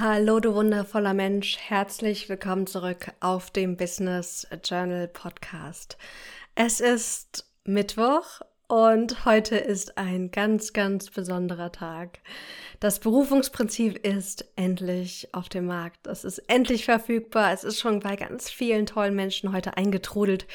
Hallo, du wundervoller Mensch. Herzlich willkommen zurück auf dem Business Journal Podcast. Es ist Mittwoch und heute ist ein ganz, ganz besonderer Tag. Das Berufungsprinzip ist endlich auf dem Markt. Es ist endlich verfügbar. Es ist schon bei ganz vielen tollen Menschen heute eingetrudelt,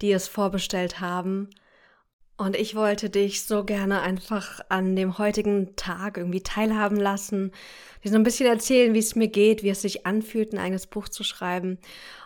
die es vorbestellt haben. Und ich wollte dich so gerne einfach an dem heutigen Tag irgendwie teilhaben lassen, dir so ein bisschen erzählen, wie es mir geht, wie es sich anfühlt, ein eigenes Buch zu schreiben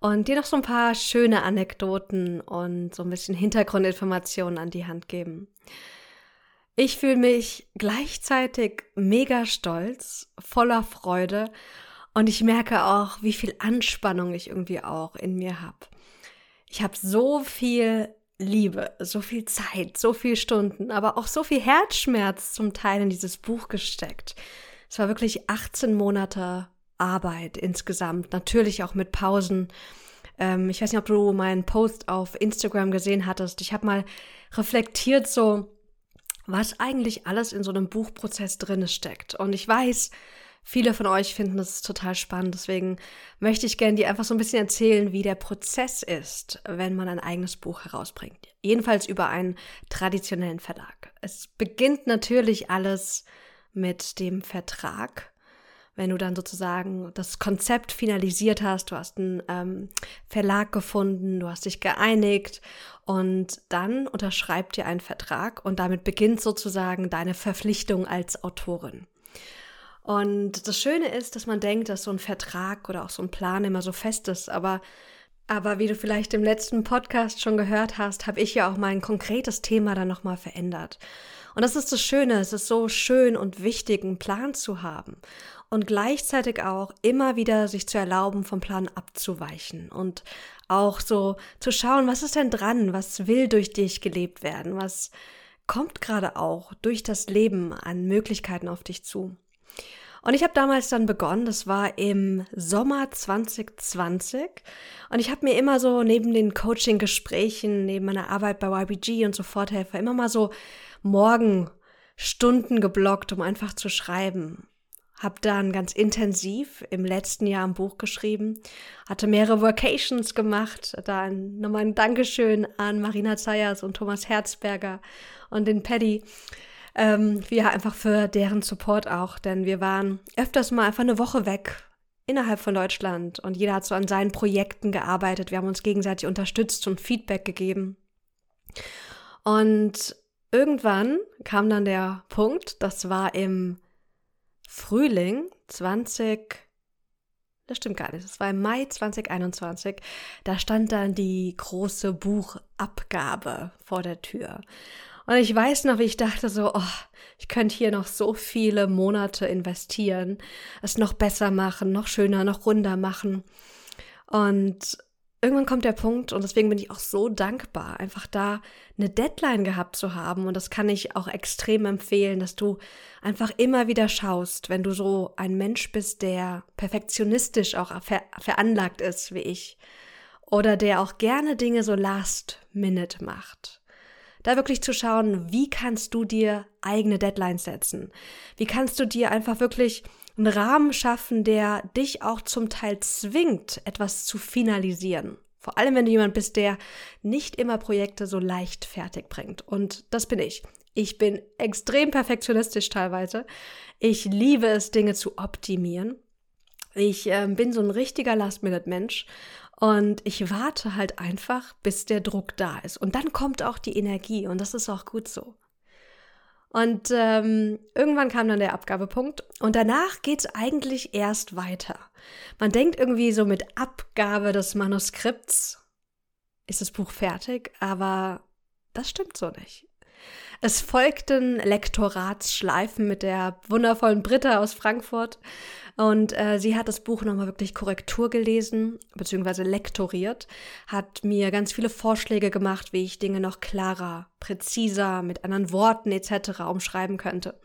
und dir noch so ein paar schöne Anekdoten und so ein bisschen Hintergrundinformationen an die Hand geben. Ich fühle mich gleichzeitig mega stolz, voller Freude und ich merke auch, wie viel Anspannung ich irgendwie auch in mir habe. Ich habe so viel Liebe, so viel Zeit, so viele Stunden, aber auch so viel Herzschmerz zum Teil in dieses Buch gesteckt. Es war wirklich 18 Monate Arbeit insgesamt, natürlich auch mit Pausen. Ähm, ich weiß nicht, ob du meinen Post auf Instagram gesehen hattest. Ich habe mal reflektiert, so was eigentlich alles in so einem Buchprozess drin steckt. Und ich weiß, Viele von euch finden das total spannend, deswegen möchte ich gerne dir einfach so ein bisschen erzählen, wie der Prozess ist, wenn man ein eigenes Buch herausbringt. Jedenfalls über einen traditionellen Verlag. Es beginnt natürlich alles mit dem Vertrag. Wenn du dann sozusagen das Konzept finalisiert hast, du hast einen ähm, Verlag gefunden, du hast dich geeinigt und dann unterschreibt ihr einen Vertrag und damit beginnt sozusagen deine Verpflichtung als Autorin. Und das Schöne ist, dass man denkt, dass so ein Vertrag oder auch so ein Plan immer so fest ist, aber aber wie du vielleicht im letzten Podcast schon gehört hast, habe ich ja auch mein konkretes Thema dann nochmal verändert. Und das ist das Schöne, es ist so schön und wichtig, einen Plan zu haben. Und gleichzeitig auch immer wieder sich zu erlauben, vom Plan abzuweichen. Und auch so zu schauen, was ist denn dran, was will durch dich gelebt werden, was kommt gerade auch durch das Leben an Möglichkeiten auf dich zu. Und ich habe damals dann begonnen, das war im Sommer 2020. Und ich habe mir immer so neben den Coaching-Gesprächen, neben meiner Arbeit bei YBG und Soforthelfer immer mal so Morgenstunden geblockt, um einfach zu schreiben. Hab dann ganz intensiv im letzten Jahr ein Buch geschrieben, hatte mehrere Vocations gemacht. Da nochmal ein Dankeschön an Marina Zayas und Thomas Herzberger und den Paddy ähm, ja, einfach für deren Support auch, denn wir waren öfters mal einfach eine Woche weg innerhalb von Deutschland und jeder hat so an seinen Projekten gearbeitet. Wir haben uns gegenseitig unterstützt und Feedback gegeben. Und irgendwann kam dann der Punkt, das war im Frühling 20, das stimmt gar nicht, das war im Mai 2021, da stand dann die große Buchabgabe vor der Tür. Und ich weiß noch, wie ich dachte so, oh, ich könnte hier noch so viele Monate investieren, es noch besser machen, noch schöner, noch runder machen. Und irgendwann kommt der Punkt, und deswegen bin ich auch so dankbar, einfach da eine Deadline gehabt zu haben. Und das kann ich auch extrem empfehlen, dass du einfach immer wieder schaust, wenn du so ein Mensch bist, der perfektionistisch auch ver veranlagt ist wie ich. Oder der auch gerne Dinge so last minute macht da wirklich zu schauen, wie kannst du dir eigene Deadlines setzen? Wie kannst du dir einfach wirklich einen Rahmen schaffen, der dich auch zum Teil zwingt, etwas zu finalisieren? Vor allem, wenn du jemand bist, der nicht immer Projekte so leicht fertig bringt. Und das bin ich. Ich bin extrem perfektionistisch teilweise. Ich liebe es, Dinge zu optimieren. Ich äh, bin so ein richtiger Last-Minute-Mensch und ich warte halt einfach, bis der Druck da ist. Und dann kommt auch die Energie und das ist auch gut so. Und ähm, irgendwann kam dann der Abgabepunkt und danach geht es eigentlich erst weiter. Man denkt irgendwie so mit Abgabe des Manuskripts ist das Buch fertig, aber das stimmt so nicht. Es folgten Lektoratsschleifen mit der wundervollen Britta aus Frankfurt und äh, sie hat das Buch nochmal wirklich Korrektur gelesen, beziehungsweise lektoriert, hat mir ganz viele Vorschläge gemacht, wie ich Dinge noch klarer, präziser, mit anderen Worten etc. umschreiben könnte.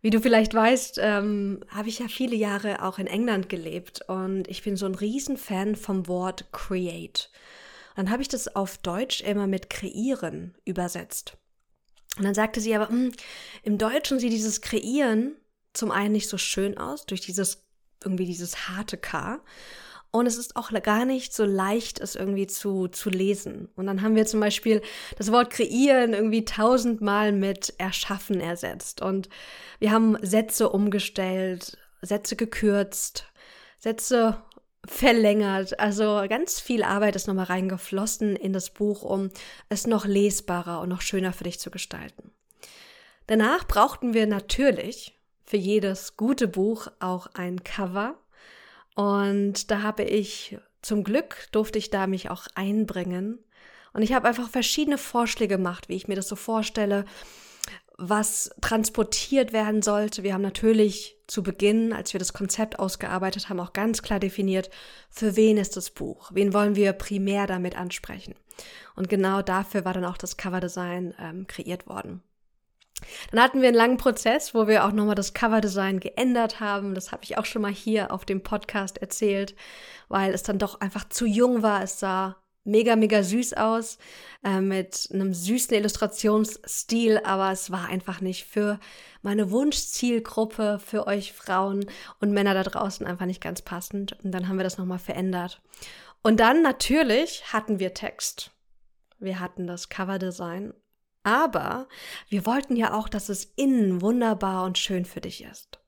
Wie du vielleicht weißt, ähm, habe ich ja viele Jahre auch in England gelebt und ich bin so ein Riesenfan vom Wort create. Dann habe ich das auf Deutsch immer mit kreieren übersetzt. Und dann sagte sie aber, hm, im Deutschen sieht dieses Kreieren zum einen nicht so schön aus, durch dieses irgendwie dieses harte K. Und es ist auch gar nicht so leicht, es irgendwie zu, zu lesen. Und dann haben wir zum Beispiel das Wort kreieren irgendwie tausendmal mit erschaffen ersetzt. Und wir haben Sätze umgestellt, Sätze gekürzt, Sätze verlängert. Also ganz viel Arbeit ist nochmal reingeflossen in das Buch, um es noch lesbarer und noch schöner für dich zu gestalten. Danach brauchten wir natürlich für jedes gute Buch auch ein Cover. Und da habe ich zum Glück durfte ich da mich auch einbringen. Und ich habe einfach verschiedene Vorschläge gemacht, wie ich mir das so vorstelle, was transportiert werden sollte. Wir haben natürlich zu Beginn, als wir das Konzept ausgearbeitet haben, auch ganz klar definiert, für wen ist das Buch, wen wollen wir primär damit ansprechen. Und genau dafür war dann auch das Coverdesign ähm, kreiert worden. Dann hatten wir einen langen Prozess, wo wir auch nochmal das Coverdesign geändert haben. Das habe ich auch schon mal hier auf dem Podcast erzählt, weil es dann doch einfach zu jung war. Es sah mega, mega süß aus, äh, mit einem süßen Illustrationsstil, aber es war einfach nicht für meine Wunschzielgruppe, für euch Frauen und Männer da draußen einfach nicht ganz passend. Und dann haben wir das nochmal verändert. Und dann natürlich hatten wir Text. Wir hatten das Coverdesign. Aber wir wollten ja auch, dass es innen wunderbar und schön für dich ist.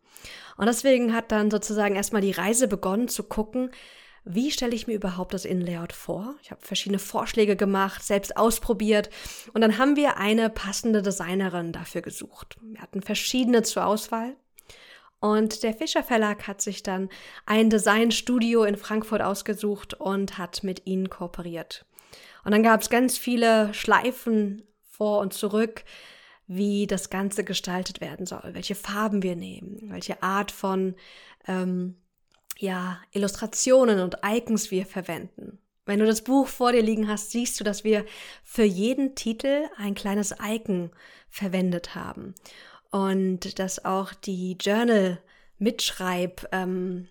Und deswegen hat dann sozusagen erstmal die Reise begonnen zu gucken, wie stelle ich mir überhaupt das Innenlayout vor? Ich habe verschiedene Vorschläge gemacht, selbst ausprobiert und dann haben wir eine passende Designerin dafür gesucht. Wir hatten verschiedene zur Auswahl und der Fischer Verlag hat sich dann ein Designstudio in Frankfurt ausgesucht und hat mit ihnen kooperiert. Und dann gab es ganz viele Schleifen vor und zurück, wie das Ganze gestaltet werden soll, welche Farben wir nehmen, welche Art von ähm, ja, Illustrationen und Icons wir verwenden. Wenn du das Buch vor dir liegen hast, siehst du, dass wir für jeden Titel ein kleines Icon verwendet haben und dass auch die Journal-Mitschreib ähm,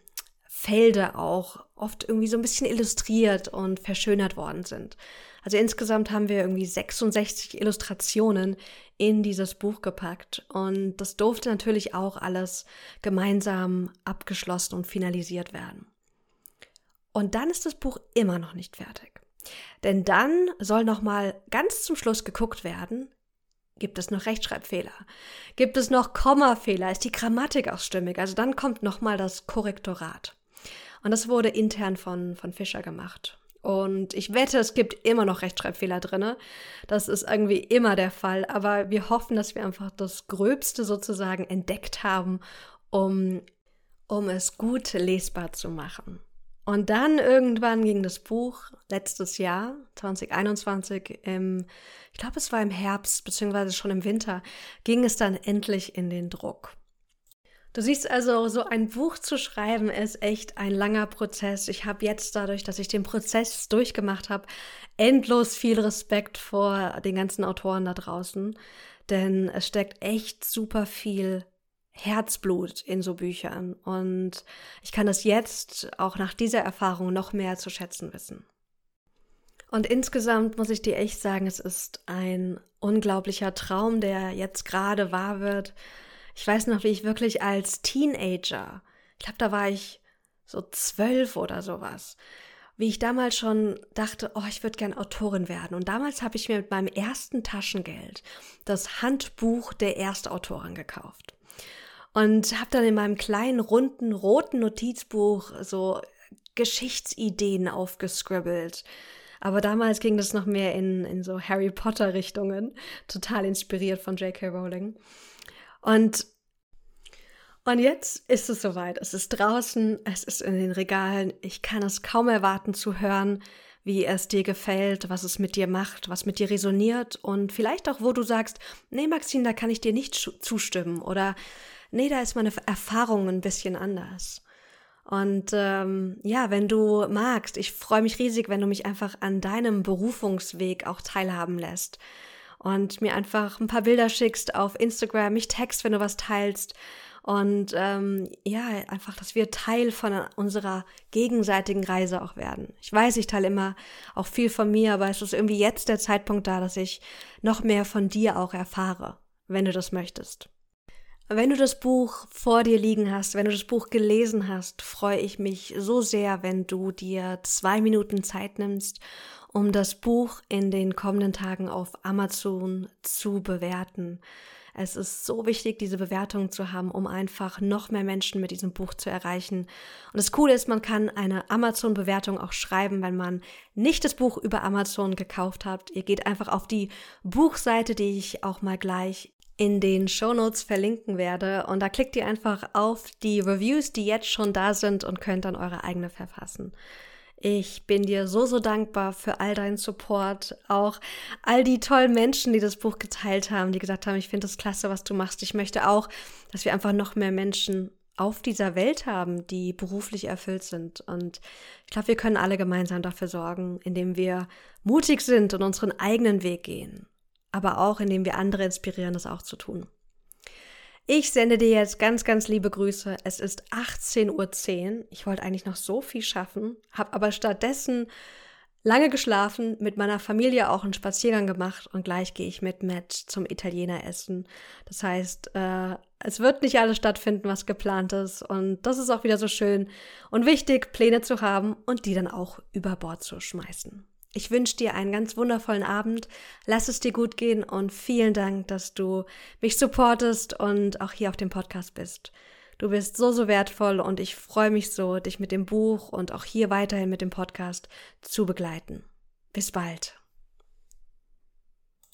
Felder auch oft irgendwie so ein bisschen illustriert und verschönert worden sind. Also insgesamt haben wir irgendwie 66 Illustrationen in dieses Buch gepackt und das durfte natürlich auch alles gemeinsam abgeschlossen und finalisiert werden. Und dann ist das Buch immer noch nicht fertig. Denn dann soll noch mal ganz zum Schluss geguckt werden, Gibt es noch Rechtschreibfehler? Gibt es noch Kommafehler? Ist die Grammatik auch stimmig? Also dann kommt nochmal das Korrektorat. Und das wurde intern von, von Fischer gemacht. Und ich wette, es gibt immer noch Rechtschreibfehler drin. Das ist irgendwie immer der Fall. Aber wir hoffen, dass wir einfach das Gröbste sozusagen entdeckt haben, um, um es gut lesbar zu machen. Und dann irgendwann ging das Buch letztes Jahr, 2021, im, ich glaube, es war im Herbst, beziehungsweise schon im Winter, ging es dann endlich in den Druck. Du siehst also, so ein Buch zu schreiben ist echt ein langer Prozess. Ich habe jetzt dadurch, dass ich den Prozess durchgemacht habe, endlos viel Respekt vor den ganzen Autoren da draußen. Denn es steckt echt super viel Herzblut in so Büchern. Und ich kann das jetzt auch nach dieser Erfahrung noch mehr zu schätzen wissen. Und insgesamt muss ich dir echt sagen, es ist ein unglaublicher Traum, der jetzt gerade wahr wird. Ich weiß noch, wie ich wirklich als Teenager, ich glaube, da war ich so zwölf oder sowas, wie ich damals schon dachte, oh, ich würde gern Autorin werden. Und damals habe ich mir mit meinem ersten Taschengeld das Handbuch der Erstautorin gekauft. Und habe dann in meinem kleinen, runden, roten Notizbuch so Geschichtsideen aufgescribbelt. Aber damals ging das noch mehr in, in so Harry Potter Richtungen, total inspiriert von J.K. Rowling. Und, und jetzt ist es soweit. Es ist draußen, es ist in den Regalen. Ich kann es kaum erwarten zu hören, wie es dir gefällt, was es mit dir macht, was mit dir resoniert und vielleicht auch, wo du sagst, nee, Maxine, da kann ich dir nicht zustimmen oder nee, da ist meine Erfahrung ein bisschen anders. Und ähm, ja, wenn du magst, ich freue mich riesig, wenn du mich einfach an deinem Berufungsweg auch teilhaben lässt und mir einfach ein paar Bilder schickst auf Instagram, mich text, wenn du was teilst. Und ähm, ja, einfach, dass wir Teil von unserer gegenseitigen Reise auch werden. Ich weiß, ich teile immer auch viel von mir, aber es ist irgendwie jetzt der Zeitpunkt da, dass ich noch mehr von dir auch erfahre, wenn du das möchtest. Wenn du das Buch vor dir liegen hast, wenn du das Buch gelesen hast, freue ich mich so sehr, wenn du dir zwei Minuten Zeit nimmst, um das Buch in den kommenden Tagen auf Amazon zu bewerten. Es ist so wichtig, diese Bewertung zu haben, um einfach noch mehr Menschen mit diesem Buch zu erreichen. Und das Coole ist, man kann eine Amazon-Bewertung auch schreiben, wenn man nicht das Buch über Amazon gekauft hat. Ihr geht einfach auf die Buchseite, die ich auch mal gleich in den Shownotes verlinken werde. Und da klickt ihr einfach auf die Reviews, die jetzt schon da sind und könnt dann eure eigene verfassen. Ich bin dir so, so dankbar für all deinen Support, auch all die tollen Menschen, die das Buch geteilt haben, die gesagt haben, ich finde es klasse, was du machst. Ich möchte auch, dass wir einfach noch mehr Menschen auf dieser Welt haben, die beruflich erfüllt sind. Und ich glaube, wir können alle gemeinsam dafür sorgen, indem wir mutig sind und unseren eigenen Weg gehen aber auch indem wir andere inspirieren, das auch zu tun. Ich sende dir jetzt ganz, ganz liebe Grüße. Es ist 18.10 Uhr. Ich wollte eigentlich noch so viel schaffen, habe aber stattdessen lange geschlafen, mit meiner Familie auch einen Spaziergang gemacht und gleich gehe ich mit Matt zum Italiener essen. Das heißt, äh, es wird nicht alles stattfinden, was geplant ist. Und das ist auch wieder so schön und wichtig, Pläne zu haben und die dann auch über Bord zu schmeißen. Ich wünsche dir einen ganz wundervollen Abend. Lass es dir gut gehen und vielen Dank, dass du mich supportest und auch hier auf dem Podcast bist. Du bist so, so wertvoll und ich freue mich so, dich mit dem Buch und auch hier weiterhin mit dem Podcast zu begleiten. Bis bald.